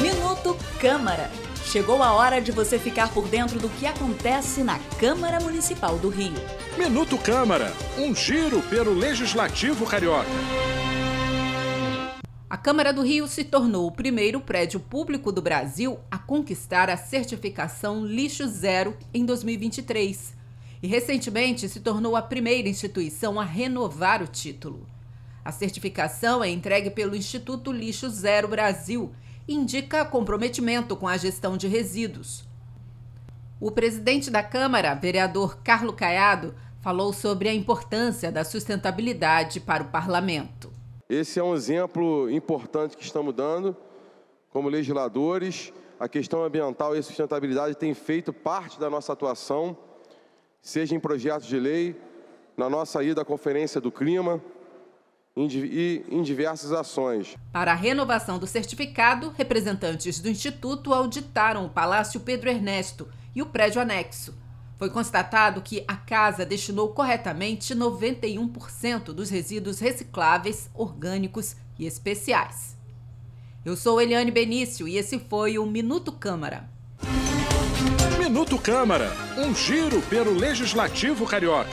Minuto Câmara. Chegou a hora de você ficar por dentro do que acontece na Câmara Municipal do Rio. Minuto Câmara, um giro pelo Legislativo Carioca. A Câmara do Rio se tornou o primeiro prédio público do Brasil a conquistar a certificação Lixo Zero em 2023. E recentemente se tornou a primeira instituição a renovar o título. A certificação é entregue pelo Instituto Lixo Zero Brasil e indica comprometimento com a gestão de resíduos. O presidente da Câmara, vereador Carlo Caiado, falou sobre a importância da sustentabilidade para o parlamento. Esse é um exemplo importante que estamos dando como legisladores. A questão ambiental e a sustentabilidade tem feito parte da nossa atuação, seja em projetos de lei, na nossa ida à Conferência do Clima e em diversas ações. Para a renovação do certificado, representantes do Instituto auditaram o Palácio Pedro Ernesto e o prédio anexo foi constatado que a casa destinou corretamente 91% dos resíduos recicláveis, orgânicos e especiais. Eu sou Eliane Benício e esse foi o Minuto Câmara. Minuto Câmara, um giro pelo Legislativo Carioca.